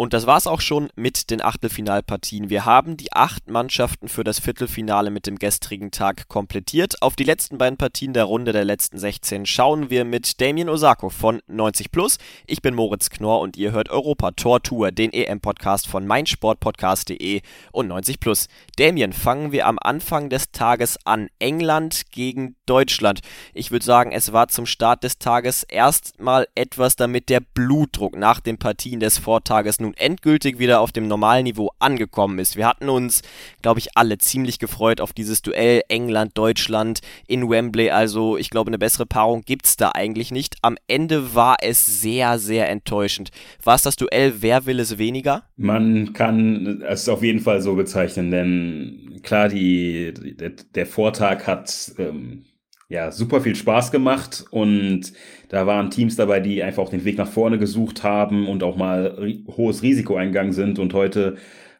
Und das war's auch schon mit den Achtelfinalpartien. Wir haben die acht Mannschaften für das Viertelfinale mit dem gestrigen Tag komplettiert. Auf die letzten beiden Partien der Runde der letzten 16 schauen wir mit Damien Osako von 90 Plus. Ich bin Moritz Knorr und ihr hört Europa Tor Tour, den EM-Podcast von meinsportpodcast.de und 90 Plus. Damien, fangen wir am Anfang des Tages an. England gegen Deutschland. Ich würde sagen, es war zum Start des Tages erstmal etwas, damit der Blutdruck nach den Partien des Vortages nun endgültig wieder auf dem normalen Niveau angekommen ist. Wir hatten uns, glaube ich, alle ziemlich gefreut auf dieses Duell England-Deutschland in Wembley. Also ich glaube, eine bessere Paarung gibt es da eigentlich nicht. Am Ende war es sehr, sehr enttäuschend. War es das Duell, wer will es weniger? Man kann es auf jeden Fall so bezeichnen, denn klar, die, der, der Vortag hat ähm, ja, super viel Spaß gemacht und da waren Teams dabei, die einfach auch den Weg nach vorne gesucht haben und auch mal hohes Risiko eingegangen sind. Und heute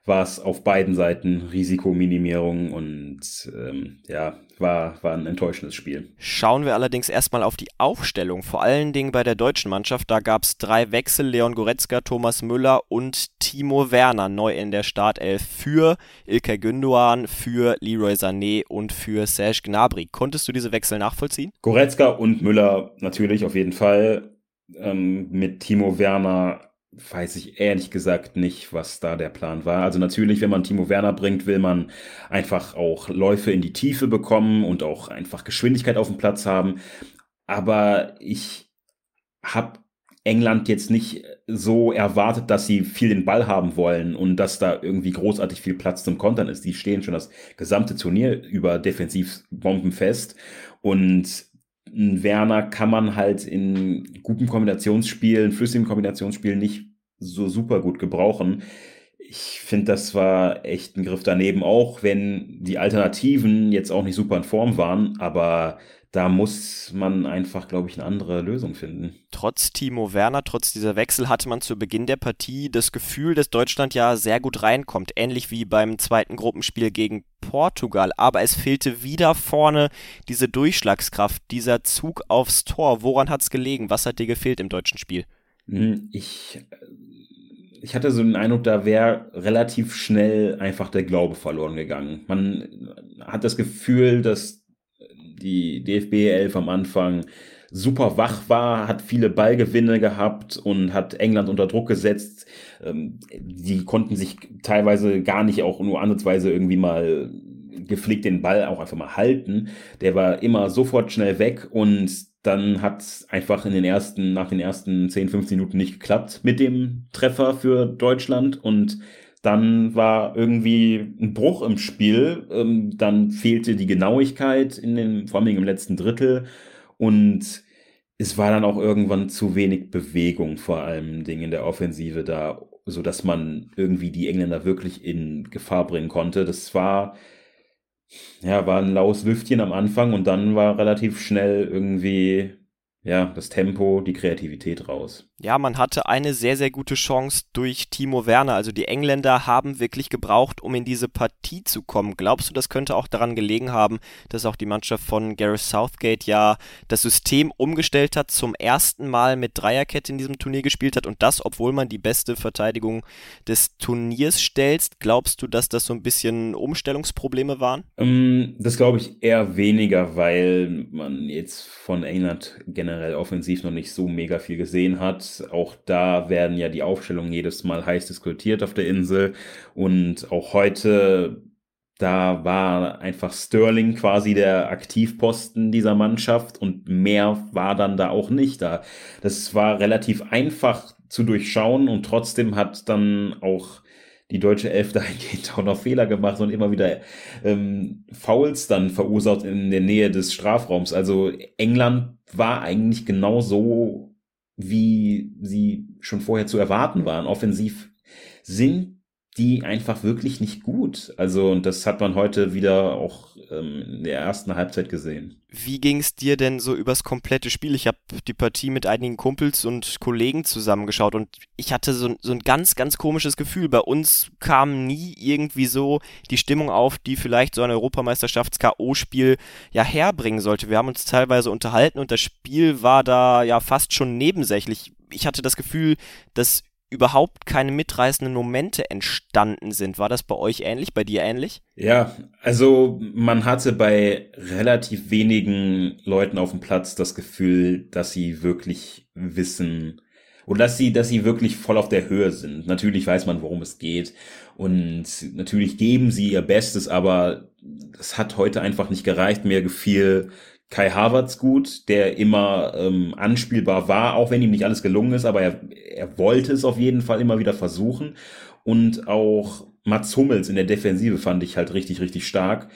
war es auf beiden Seiten Risikominimierung und ähm, ja, war, war ein enttäuschendes Spiel. Schauen wir allerdings erstmal auf die Aufstellung, vor allen Dingen bei der deutschen Mannschaft. Da gab es drei Wechsel, Leon Goretzka, Thomas Müller und Timo Werner neu in der Startelf für Ilkay Gündoğan, für Leroy Sané und für Serge Gnabry. Konntest du diese Wechsel nachvollziehen? Goretzka und Müller natürlich auf jeden Fall. Ähm, mit Timo Werner weiß ich ehrlich gesagt nicht, was da der Plan war. Also natürlich, wenn man Timo Werner bringt, will man einfach auch Läufe in die Tiefe bekommen und auch einfach Geschwindigkeit auf dem Platz haben. Aber ich habe England jetzt nicht so erwartet, dass sie viel den Ball haben wollen und dass da irgendwie großartig viel Platz zum Kontern ist. Die stehen schon das gesamte Turnier über defensiv bombenfest und Werner kann man halt in guten Kombinationsspielen, flüssigen Kombinationsspielen nicht so super gut gebrauchen. Ich finde, das war echt ein Griff daneben, auch wenn die Alternativen jetzt auch nicht super in Form waren, aber da muss man einfach, glaube ich, eine andere Lösung finden. Trotz Timo Werner, trotz dieser Wechsel hatte man zu Beginn der Partie das Gefühl, dass Deutschland ja sehr gut reinkommt, ähnlich wie beim zweiten Gruppenspiel gegen Portugal. Aber es fehlte wieder vorne diese Durchschlagskraft, dieser Zug aufs Tor. Woran hat es gelegen? Was hat dir gefehlt im deutschen Spiel? Hm, ich, ich hatte so den Eindruck, da wäre relativ schnell einfach der Glaube verloren gegangen. Man hat das Gefühl, dass die DFB 11 am Anfang super wach war, hat viele Ballgewinne gehabt und hat England unter Druck gesetzt. Ähm, die konnten sich teilweise gar nicht auch nur ansatzweise irgendwie mal gepflegt den Ball auch einfach mal halten. Der war immer sofort schnell weg und dann hat einfach in den ersten, nach den ersten 10, 15 Minuten nicht geklappt mit dem Treffer für Deutschland und dann war irgendwie ein Bruch im Spiel. Ähm, dann fehlte die Genauigkeit in den, vor allem im letzten Drittel. Und es war dann auch irgendwann zu wenig Bewegung, vor allem Dingen in der Offensive da, so dass man irgendwie die Engländer wirklich in Gefahr bringen konnte. Das war, ja, war ein laues Lüftchen am Anfang und dann war relativ schnell irgendwie ja, das Tempo, die Kreativität raus. Ja, man hatte eine sehr, sehr gute Chance durch Timo Werner. Also die Engländer haben wirklich gebraucht, um in diese Partie zu kommen. Glaubst du, das könnte auch daran gelegen haben, dass auch die Mannschaft von Gareth Southgate ja das System umgestellt hat, zum ersten Mal mit Dreierkette in diesem Turnier gespielt hat und das, obwohl man die beste Verteidigung des Turniers stellt? Glaubst du, dass das so ein bisschen Umstellungsprobleme waren? Ähm, das glaube ich eher weniger, weil man jetzt von England generell offensiv noch nicht so mega viel gesehen hat auch da werden ja die Aufstellungen jedes Mal heiß diskutiert auf der Insel. Und auch heute, da war einfach Sterling quasi der Aktivposten dieser Mannschaft und mehr war dann da auch nicht da. Das war relativ einfach zu durchschauen und trotzdem hat dann auch die deutsche Elf dahingehend auch noch Fehler gemacht und immer wieder ähm, Fouls dann verursacht in der Nähe des Strafraums. Also England war eigentlich genau so wie sie schon vorher zu erwarten waren. Offensiv sind die einfach wirklich nicht gut. Also, und das hat man heute wieder auch ähm, in der ersten Halbzeit gesehen. Wie ging es dir denn so übers komplette Spiel? Ich habe die Partie mit einigen Kumpels und Kollegen zusammengeschaut und ich hatte so, so ein ganz, ganz komisches Gefühl. Bei uns kam nie irgendwie so die Stimmung auf, die vielleicht so ein Europameisterschafts-K.O.-Spiel ja herbringen sollte. Wir haben uns teilweise unterhalten und das Spiel war da ja fast schon nebensächlich. Ich hatte das Gefühl, dass überhaupt keine mitreißenden Momente entstanden sind. War das bei euch ähnlich, bei dir ähnlich? Ja, also man hatte bei relativ wenigen Leuten auf dem Platz das Gefühl, dass sie wirklich wissen und dass sie, dass sie wirklich voll auf der Höhe sind. Natürlich weiß man, worum es geht und natürlich geben sie ihr Bestes, aber es hat heute einfach nicht gereicht. Mir gefiel Kai Havertz gut, der immer ähm, anspielbar war, auch wenn ihm nicht alles gelungen ist, aber er, er wollte es auf jeden Fall immer wieder versuchen. Und auch Mats Hummels in der Defensive fand ich halt richtig, richtig stark.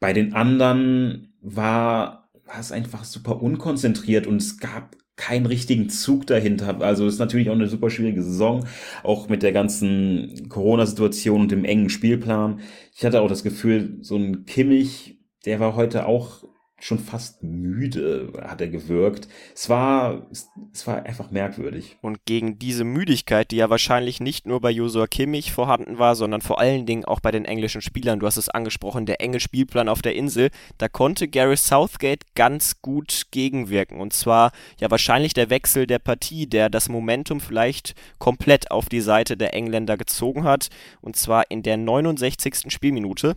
Bei den anderen war, war es einfach super unkonzentriert und es gab keinen richtigen Zug dahinter. Also ist natürlich auch eine super schwierige Saison, auch mit der ganzen Corona-Situation und dem engen Spielplan. Ich hatte auch das Gefühl, so ein Kimmich, der war heute auch schon fast müde hat er gewirkt. Es war, es war einfach merkwürdig. Und gegen diese Müdigkeit, die ja wahrscheinlich nicht nur bei Josua Kimmich vorhanden war, sondern vor allen Dingen auch bei den englischen Spielern, du hast es angesprochen, der enge Spielplan auf der Insel, da konnte Gary Southgate ganz gut gegenwirken. Und zwar ja wahrscheinlich der Wechsel der Partie, der das Momentum vielleicht komplett auf die Seite der Engländer gezogen hat. Und zwar in der 69. Spielminute.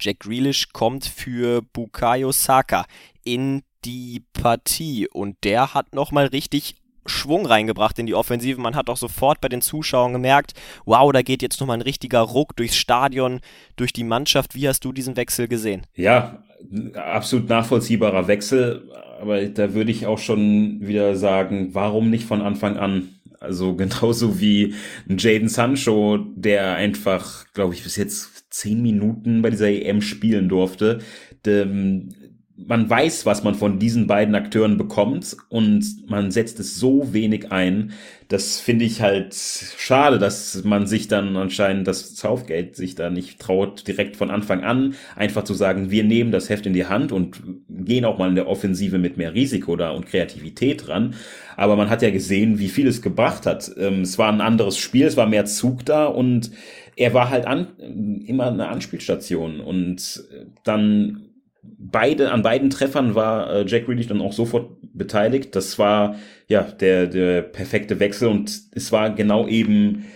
Jack Grealish kommt für Bukayo Saka in die Partie und der hat nochmal richtig Schwung reingebracht in die Offensive. Man hat auch sofort bei den Zuschauern gemerkt, wow, da geht jetzt nochmal ein richtiger Ruck durchs Stadion, durch die Mannschaft. Wie hast du diesen Wechsel gesehen? Ja, absolut nachvollziehbarer Wechsel, aber da würde ich auch schon wieder sagen, warum nicht von Anfang an? Also genauso wie Jaden Sancho, der einfach, glaube ich, bis jetzt zehn Minuten bei dieser EM spielen durfte. Ähm, man weiß, was man von diesen beiden Akteuren bekommt und man setzt es so wenig ein. Das finde ich halt schade, dass man sich dann anscheinend, dass Southgate sich da nicht traut, direkt von Anfang an einfach zu sagen, wir nehmen das Heft in die Hand und gehen auch mal in der Offensive mit mehr Risiko da und Kreativität dran. Aber man hat ja gesehen, wie viel es gebracht hat. Ähm, es war ein anderes Spiel, es war mehr Zug da und er war halt an, immer eine Anspielstation und dann beide, an beiden Treffern war äh, Jack Grealish dann auch sofort beteiligt. Das war ja der, der perfekte Wechsel und es war genau eben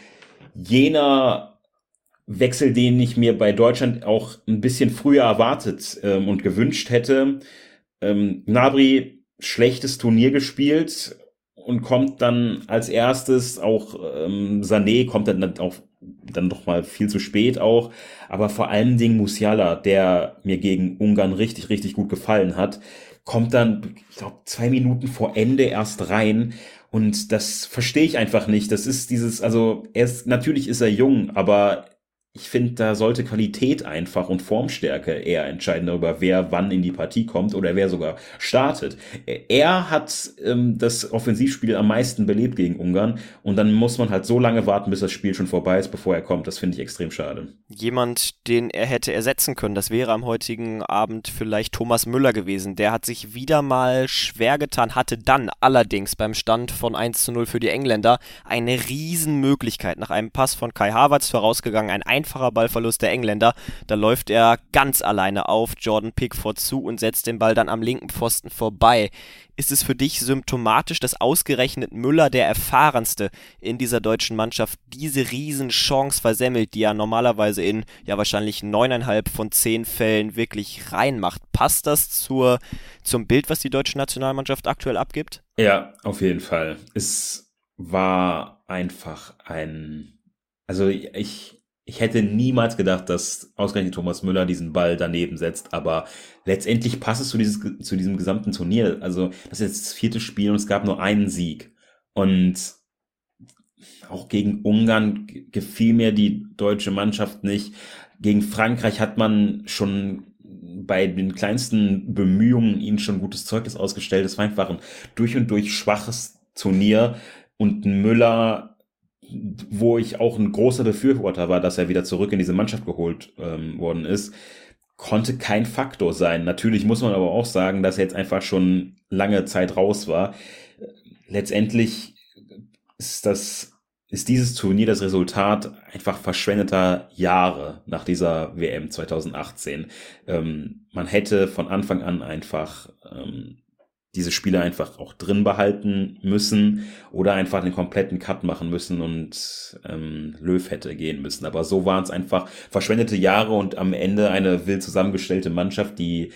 jener Wechsel, den ich mir bei Deutschland auch ein bisschen früher erwartet ähm, und gewünscht hätte. Ähm, Nabri schlechtes Turnier gespielt und kommt dann als erstes auch ähm, Sané kommt dann auch dann doch mal viel zu spät auch. Aber vor allen Dingen Musiala, der mir gegen Ungarn richtig, richtig gut gefallen hat, kommt dann, ich glaube, zwei Minuten vor Ende erst rein. Und das verstehe ich einfach nicht. Das ist dieses, also er ist, natürlich ist er jung, aber ich finde, da sollte Qualität einfach und Formstärke eher entscheiden darüber, wer wann in die Partie kommt oder wer sogar startet. Er hat ähm, das Offensivspiel am meisten belebt gegen Ungarn und dann muss man halt so lange warten, bis das Spiel schon vorbei ist, bevor er kommt. Das finde ich extrem schade. Jemand, den er hätte ersetzen können, das wäre am heutigen Abend vielleicht Thomas Müller gewesen. Der hat sich wieder mal schwer getan, hatte dann allerdings beim Stand von 1 zu 0 für die Engländer eine Riesenmöglichkeit nach einem Pass von Kai Havertz vorausgegangen, ein einfacher Ballverlust der Engländer. Da läuft er ganz alleine auf Jordan Pickford zu und setzt den Ball dann am linken Pfosten vorbei. Ist es für dich symptomatisch, dass ausgerechnet Müller, der erfahrenste in dieser deutschen Mannschaft, diese Riesenchance versemmelt, die er normalerweise in ja wahrscheinlich neuneinhalb von zehn Fällen wirklich reinmacht? Passt das zur, zum Bild, was die deutsche Nationalmannschaft aktuell abgibt? Ja, auf jeden Fall. Es war einfach ein, also ich, ich hätte niemals gedacht, dass ausgerechnet Thomas Müller diesen Ball daneben setzt, aber letztendlich passt es zu, dieses, zu diesem gesamten Turnier. Also, das ist jetzt das vierte Spiel und es gab nur einen Sieg. Und auch gegen Ungarn gefiel mir die deutsche Mannschaft nicht. Gegen Frankreich hat man schon bei den kleinsten Bemühungen ihnen schon gutes Zeugnis ausgestellt. Es war einfach ein durch und durch schwaches Turnier und Müller wo ich auch ein großer Befürworter war, dass er wieder zurück in diese Mannschaft geholt ähm, worden ist, konnte kein Faktor sein. Natürlich muss man aber auch sagen, dass er jetzt einfach schon lange Zeit raus war. Letztendlich ist das ist dieses Turnier das Resultat einfach verschwendeter Jahre nach dieser WM 2018. Ähm, man hätte von Anfang an einfach ähm, diese Spiele einfach auch drin behalten müssen oder einfach einen kompletten Cut machen müssen und ähm, Löw hätte gehen müssen. Aber so waren es einfach verschwendete Jahre und am Ende eine wild zusammengestellte Mannschaft, die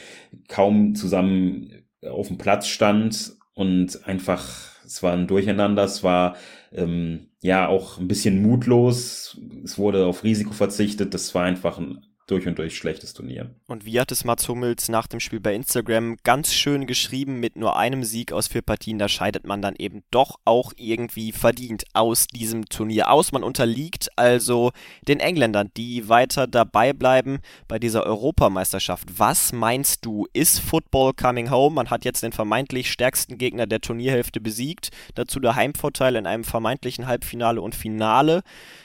kaum zusammen auf dem Platz stand und einfach es war ein Durcheinander, es war ähm, ja auch ein bisschen mutlos, es wurde auf Risiko verzichtet, das war einfach ein durch und durch schlechtes Turnier. Und wie hat es Mats Hummels nach dem Spiel bei Instagram ganz schön geschrieben, mit nur einem Sieg aus vier Partien, da scheidet man dann eben doch auch irgendwie verdient aus diesem Turnier aus. Man unterliegt also den Engländern, die weiter dabei bleiben bei dieser Europameisterschaft. Was meinst du, ist Football coming home? Man hat jetzt den vermeintlich stärksten Gegner der Turnierhälfte besiegt, dazu der Heimvorteil in einem vermeintlichen Halbfinale und Finale.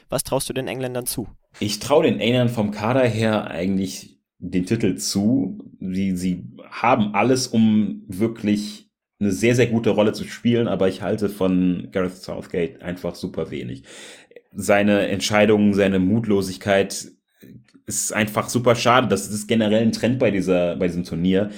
Was traust du den Engländern zu? Ich traue den Engländern vom Kader her eigentlich den Titel zu. Sie, sie haben alles, um wirklich eine sehr, sehr gute Rolle zu spielen, aber ich halte von Gareth Southgate einfach super wenig. Seine Entscheidungen, seine Mutlosigkeit ist einfach super schade. Das ist generell ein Trend bei dieser, bei diesem Turnier.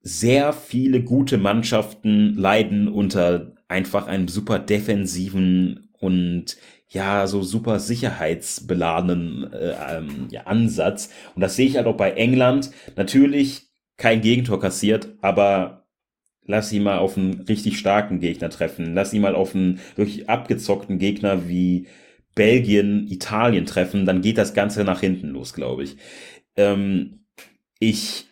Sehr viele gute Mannschaften leiden unter einfach einem super defensiven und ja, so super sicherheitsbeladenen äh, ähm, ja, Ansatz. Und das sehe ich halt auch bei England. Natürlich kein Gegentor kassiert, aber lass sie mal auf einen richtig starken Gegner treffen. Lass sie mal auf einen wirklich abgezockten Gegner wie Belgien, Italien treffen, dann geht das Ganze nach hinten los, glaube ich. Ähm, ich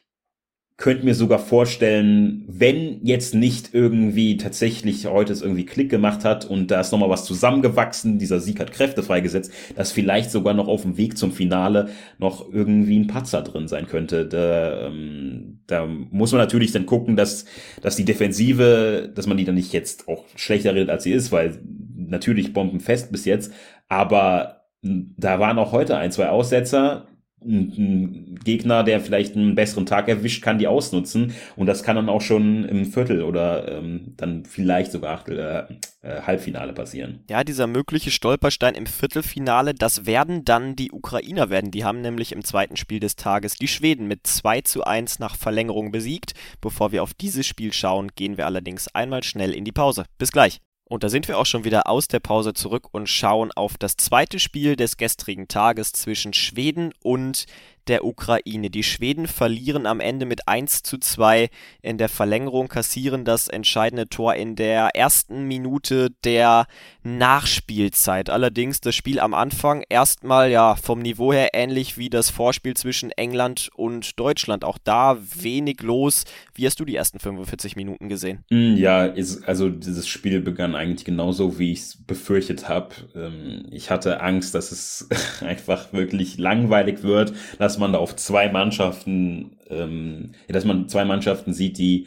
könnte mir sogar vorstellen, wenn jetzt nicht irgendwie tatsächlich heute es irgendwie Klick gemacht hat und da ist nochmal was zusammengewachsen, dieser Sieg hat Kräfte freigesetzt, dass vielleicht sogar noch auf dem Weg zum Finale noch irgendwie ein Patzer drin sein könnte. Da, ähm, da muss man natürlich dann gucken, dass, dass die Defensive, dass man die dann nicht jetzt auch schlechter redet, als sie ist, weil natürlich bombenfest bis jetzt, aber da waren auch heute ein, zwei Aussetzer, ein Gegner, der vielleicht einen besseren Tag erwischt, kann die ausnutzen und das kann dann auch schon im Viertel oder ähm, dann vielleicht sogar Achtel, äh, äh, Halbfinale passieren. Ja, dieser mögliche Stolperstein im Viertelfinale, das werden dann die Ukrainer werden. Die haben nämlich im zweiten Spiel des Tages die Schweden mit 2 zu 1 nach Verlängerung besiegt. Bevor wir auf dieses Spiel schauen, gehen wir allerdings einmal schnell in die Pause. Bis gleich. Und da sind wir auch schon wieder aus der Pause zurück und schauen auf das zweite Spiel des gestrigen Tages zwischen Schweden und der Ukraine. Die Schweden verlieren am Ende mit 1 zu 2 in der Verlängerung, kassieren das entscheidende Tor in der ersten Minute der Nachspielzeit. Allerdings das Spiel am Anfang erstmal ja vom Niveau her ähnlich wie das Vorspiel zwischen England und Deutschland. Auch da wenig los. Wie hast du die ersten 45 Minuten gesehen? Hm, ja, also dieses Spiel begann eigentlich genauso, wie ich es befürchtet habe. Ähm, ich hatte Angst, dass es einfach wirklich langweilig wird, dass dass man da auf zwei Mannschaften, ähm, dass man zwei Mannschaften sieht, die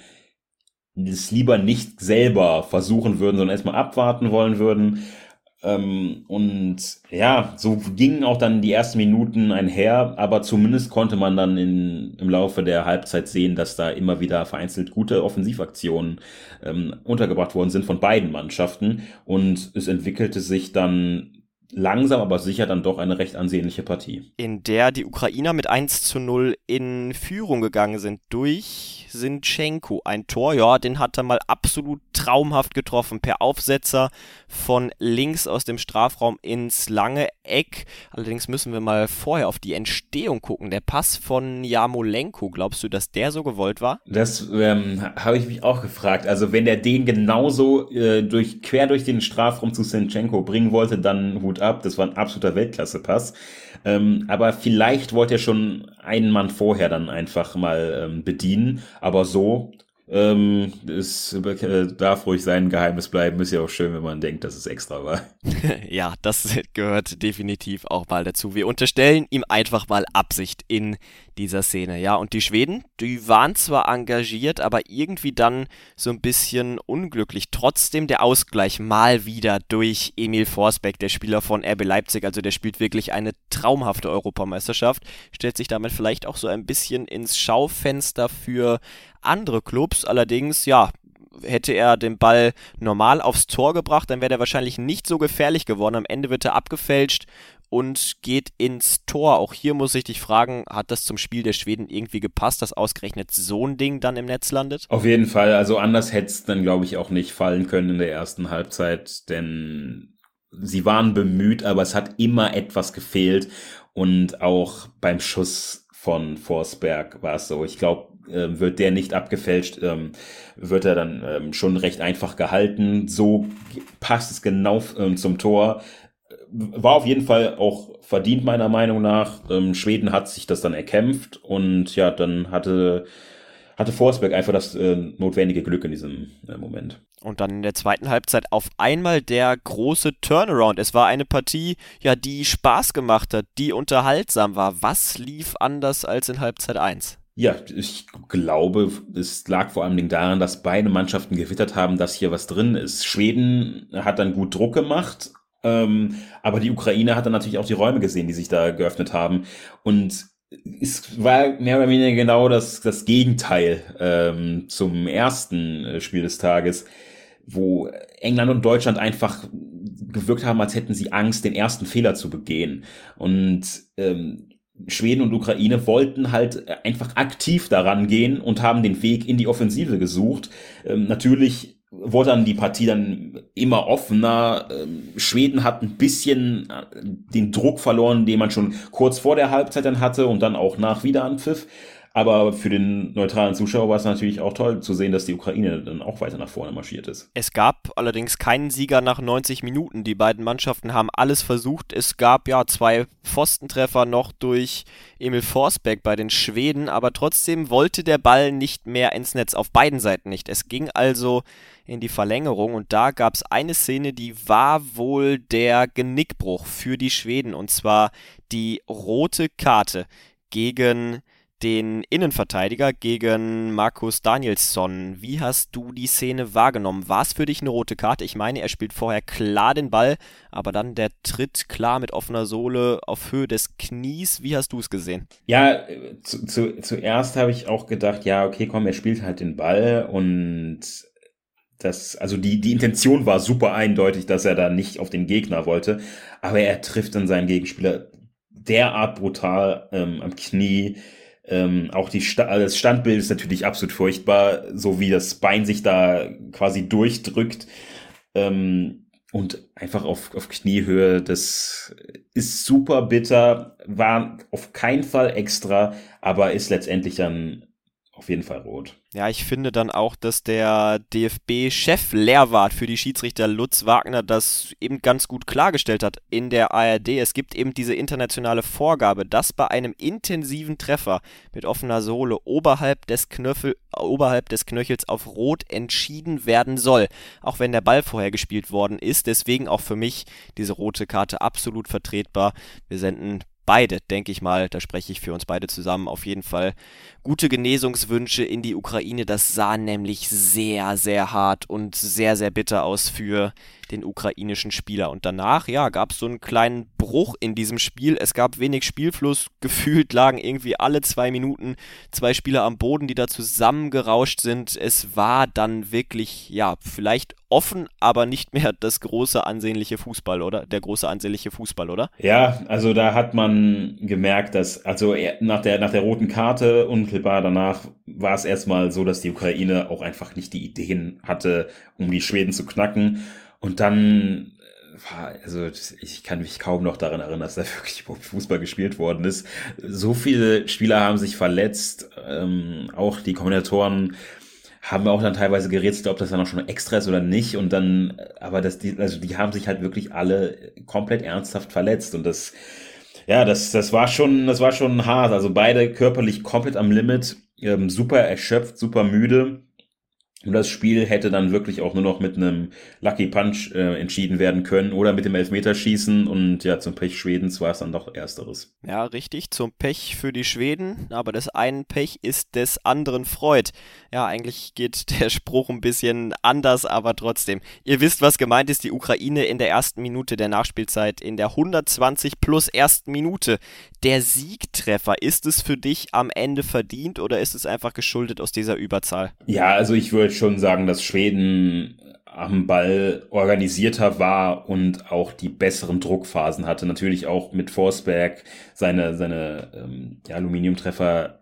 das lieber nicht selber versuchen würden, sondern erstmal abwarten wollen würden. Ähm, und ja, so gingen auch dann die ersten Minuten einher, aber zumindest konnte man dann in, im Laufe der Halbzeit sehen, dass da immer wieder vereinzelt gute Offensivaktionen ähm, untergebracht worden sind von beiden Mannschaften. Und es entwickelte sich dann langsam, aber sicher dann doch eine recht ansehnliche Partie. In der die Ukrainer mit 1 zu 0 in Führung gegangen sind durch Sinchenko. Ein Tor, ja, den hat er mal absolut traumhaft getroffen. Per Aufsetzer von links aus dem Strafraum ins lange Eck. Allerdings müssen wir mal vorher auf die Entstehung gucken. Der Pass von Jamolenko, glaubst du, dass der so gewollt war? Das ähm, habe ich mich auch gefragt. Also wenn der den genauso äh, durch, quer durch den Strafraum zu Sinchenko bringen wollte, dann Hut ab. Das war ein absoluter Weltklasse-Pass. Ähm, aber vielleicht wollte er schon einen Mann vorher dann einfach mal ähm, bedienen. Aber so Ähm, es äh, darf ruhig sein Geheimnis bleiben. Ist ja auch schön, wenn man denkt, dass es extra war. ja, das gehört definitiv auch mal dazu. Wir unterstellen ihm einfach mal Absicht in dieser Szene. Ja, und die Schweden, die waren zwar engagiert, aber irgendwie dann so ein bisschen unglücklich. Trotzdem der Ausgleich mal wieder durch Emil Forsbeck, der Spieler von RB Leipzig. Also der spielt wirklich eine traumhafte Europameisterschaft. Stellt sich damit vielleicht auch so ein bisschen ins Schaufenster für andere Clubs. Allerdings, ja, hätte er den Ball normal aufs Tor gebracht, dann wäre er wahrscheinlich nicht so gefährlich geworden. Am Ende wird er abgefälscht und geht ins Tor. Auch hier muss ich dich fragen, hat das zum Spiel der Schweden irgendwie gepasst, dass ausgerechnet so ein Ding dann im Netz landet? Auf jeden Fall. Also anders hätte es dann, glaube ich, auch nicht fallen können in der ersten Halbzeit, denn sie waren bemüht, aber es hat immer etwas gefehlt. Und auch beim Schuss von Forsberg war es so. Ich glaube, äh, wird der nicht abgefälscht, ähm, wird er dann ähm, schon recht einfach gehalten. So passt es genau ähm, zum Tor. War auf jeden Fall auch verdient, meiner Meinung nach. Ähm, Schweden hat sich das dann erkämpft und ja, dann hatte, hatte Forsberg einfach das äh, notwendige Glück in diesem äh, Moment. Und dann in der zweiten Halbzeit auf einmal der große Turnaround. Es war eine Partie, ja, die Spaß gemacht hat, die unterhaltsam war. Was lief anders als in Halbzeit 1? Ja, ich glaube, es lag vor Dingen daran, dass beide Mannschaften gewittert haben, dass hier was drin ist. Schweden hat dann gut Druck gemacht, ähm, aber die Ukraine hat dann natürlich auch die Räume gesehen, die sich da geöffnet haben. Und es war mehr oder weniger genau das, das Gegenteil ähm, zum ersten äh, Spiel des Tages, wo England und Deutschland einfach gewirkt haben, als hätten sie Angst, den ersten Fehler zu begehen. Und ähm, Schweden und Ukraine wollten halt einfach aktiv daran gehen und haben den Weg in die Offensive gesucht. Ähm, natürlich wurde dann die Partie dann immer offener. Ähm, Schweden hat ein bisschen äh, den Druck verloren, den man schon kurz vor der Halbzeit dann hatte und dann auch nach Wiederanpfiff. Aber für den neutralen Zuschauer war es natürlich auch toll zu sehen, dass die Ukraine dann auch weiter nach vorne marschiert ist. Es gab allerdings keinen Sieger nach 90 Minuten. Die beiden Mannschaften haben alles versucht. Es gab ja zwei Pfostentreffer noch durch Emil Forsberg bei den Schweden, aber trotzdem wollte der Ball nicht mehr ins Netz, auf beiden Seiten nicht. Es ging also in die Verlängerung und da gab es eine Szene, die war wohl der Genickbruch für die Schweden und zwar die rote Karte gegen den Innenverteidiger gegen Markus Danielsson. Wie hast du die Szene wahrgenommen? War es für dich eine rote Karte? Ich meine, er spielt vorher klar den Ball, aber dann der Tritt klar mit offener Sohle auf Höhe des Knies. Wie hast du es gesehen? Ja, zu, zu, zuerst habe ich auch gedacht, ja, okay, komm, er spielt halt den Ball und das, also die, die Intention war super eindeutig, dass er da nicht auf den Gegner wollte, aber er trifft dann seinen Gegenspieler derart brutal ähm, am Knie ähm, auch die Sta also das Standbild ist natürlich absolut furchtbar, so wie das Bein sich da quasi durchdrückt. Ähm, und einfach auf, auf Kniehöhe, das ist super bitter, war auf keinen Fall extra, aber ist letztendlich dann auf jeden Fall rot. Ja, ich finde dann auch, dass der DFB-Chef Lehrwart für die Schiedsrichter Lutz Wagner das eben ganz gut klargestellt hat in der ARD. Es gibt eben diese internationale Vorgabe, dass bei einem intensiven Treffer mit offener Sohle oberhalb des, Knöchel, oberhalb des Knöchels auf Rot entschieden werden soll. Auch wenn der Ball vorher gespielt worden ist. Deswegen auch für mich diese rote Karte absolut vertretbar. Wir senden beide, denke ich mal, da spreche ich für uns beide zusammen, auf jeden Fall gute Genesungswünsche in die Ukraine. Das sah nämlich sehr, sehr hart und sehr, sehr bitter aus für den ukrainischen Spieler. Und danach, ja, gab es so einen kleinen Bruch in diesem Spiel. Es gab wenig Spielfluss. Gefühlt lagen irgendwie alle zwei Minuten zwei Spieler am Boden, die da zusammengerauscht sind. Es war dann wirklich, ja, vielleicht offen, aber nicht mehr das große ansehnliche Fußball, oder? Der große ansehnliche Fußball, oder? Ja, also da hat man gemerkt, dass, also nach der, nach der roten Karte unmittelbar danach war es erstmal so, dass die Ukraine auch einfach nicht die Ideen hatte, um die Schweden zu knacken. Und dann äh, war, also ich kann mich kaum noch daran erinnern, dass da wirklich Fußball gespielt worden ist. So viele Spieler haben sich verletzt, ähm, auch die Kombinatoren haben auch dann teilweise gerätselt, ob das dann auch schon extra ist oder nicht. Und dann, aber das, die, also die haben sich halt wirklich alle komplett ernsthaft verletzt. Und das, ja, das, das war schon, das war schon hart. Also beide körperlich komplett am Limit, ähm, super erschöpft, super müde. Und das Spiel hätte dann wirklich auch nur noch mit einem Lucky Punch äh, entschieden werden können oder mit dem Elfmeterschießen. Und ja, zum Pech Schwedens war es dann doch ersteres. Ja, richtig, zum Pech für die Schweden. Aber des einen Pech ist des anderen Freud. Ja, eigentlich geht der Spruch ein bisschen anders, aber trotzdem. Ihr wisst, was gemeint ist. Die Ukraine in der ersten Minute der Nachspielzeit, in der 120 plus ersten Minute. Der Siegtreffer, ist es für dich am Ende verdient oder ist es einfach geschuldet aus dieser Überzahl? Ja, also ich würde schon sagen, dass Schweden am Ball organisierter war und auch die besseren Druckphasen hatte. Natürlich auch mit Forsberg seine, seine ähm, ja, Aluminiumtreffer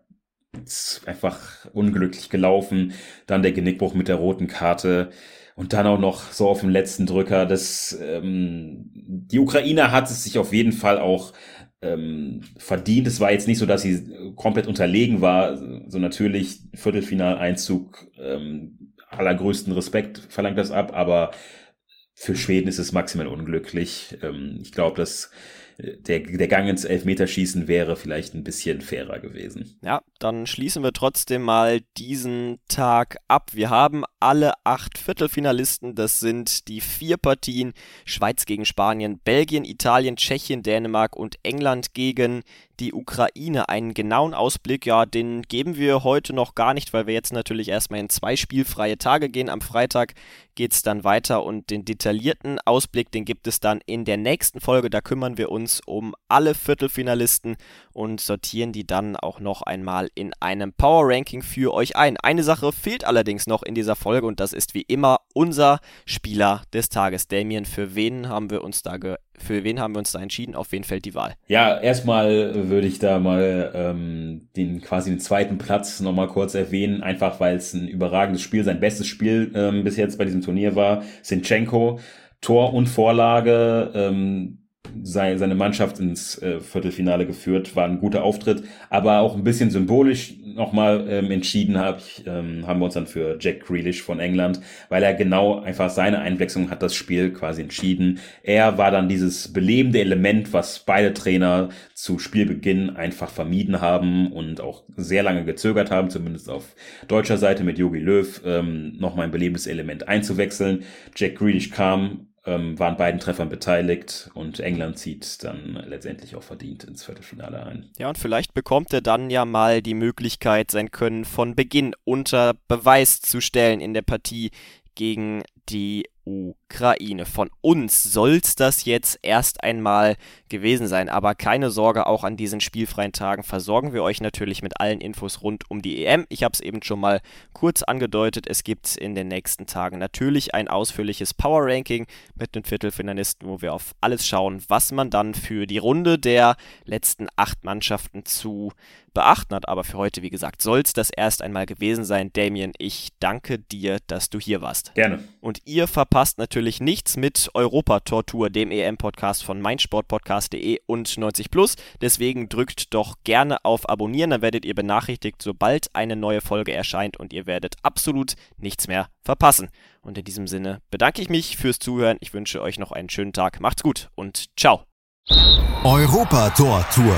einfach unglücklich gelaufen. Dann der Genickbruch mit der roten Karte. Und dann auch noch so auf dem letzten Drücker. Das, ähm, die Ukraine hat es sich auf jeden Fall auch ähm, verdient. Es war jetzt nicht so, dass sie komplett unterlegen war. So natürlich Viertelfinaleinzug ähm, allergrößten Respekt verlangt das ab, aber für Schweden ist es maximal unglücklich. Ähm, ich glaube, dass äh, der, der Gang ins Elfmeterschießen wäre vielleicht ein bisschen fairer gewesen. Ja, dann schließen wir trotzdem mal diesen Tag ab. Wir haben alle acht Viertelfinalisten. Das sind die vier Partien Schweiz gegen Spanien, Belgien, Italien, Tschechien, Dänemark und England gegen die Ukraine. Einen genauen Ausblick, ja, den geben wir heute noch gar nicht, weil wir jetzt natürlich erstmal in zwei spielfreie Tage gehen. Am Freitag geht es dann weiter und den detaillierten Ausblick, den gibt es dann in der nächsten Folge. Da kümmern wir uns um alle Viertelfinalisten und sortieren die dann auch noch einmal in einem Power Ranking für euch ein. Eine Sache fehlt allerdings noch in dieser Folge und das ist wie immer unser Spieler des Tages. Damien, für wen haben wir uns da für wen haben wir uns da entschieden? Auf wen fällt die Wahl? Ja, erstmal würde ich da mal ähm, den quasi den zweiten Platz nochmal kurz erwähnen, einfach weil es ein überragendes Spiel, sein bestes Spiel ähm, bis jetzt bei diesem Turnier war. Sinchenko, Tor und Vorlage, ähm, seine Mannschaft ins äh, Viertelfinale geführt, war ein guter Auftritt, aber auch ein bisschen symbolisch nochmal ähm, entschieden hab ich, ähm, haben wir uns dann für Jack Grealish von England, weil er genau einfach seine Einwechslung hat das Spiel quasi entschieden. Er war dann dieses belebende Element, was beide Trainer zu Spielbeginn einfach vermieden haben und auch sehr lange gezögert haben, zumindest auf deutscher Seite mit Jogi Löw, ähm, nochmal ein belebendes Element einzuwechseln. Jack Grealish kam ähm, waren beiden Treffern beteiligt und England zieht dann letztendlich auch verdient ins Viertelfinale ein. Ja, und vielleicht bekommt er dann ja mal die Möglichkeit, sein Können von Beginn unter Beweis zu stellen in der Partie gegen die Ukraine. Von uns soll's das jetzt erst einmal gewesen sein. Aber keine Sorge, auch an diesen spielfreien Tagen versorgen wir euch natürlich mit allen Infos rund um die EM. Ich habe es eben schon mal kurz angedeutet. Es gibt in den nächsten Tagen natürlich ein ausführliches Power Ranking mit den Viertelfinalisten, wo wir auf alles schauen, was man dann für die Runde der letzten acht Mannschaften zu beachten hat. Aber für heute, wie gesagt, soll es das erst einmal gewesen sein. Damien, ich danke dir, dass du hier warst. Gerne. Und ihr verpasst natürlich nichts mit Europa Tortur, dem EM-Podcast von meinsportpodcast.de und 90 Plus. Deswegen drückt doch gerne auf Abonnieren, dann werdet ihr benachrichtigt, sobald eine neue Folge erscheint und ihr werdet absolut nichts mehr verpassen. Und in diesem Sinne bedanke ich mich fürs Zuhören. Ich wünsche euch noch einen schönen Tag. Macht's gut und ciao. Europa Tor Tour.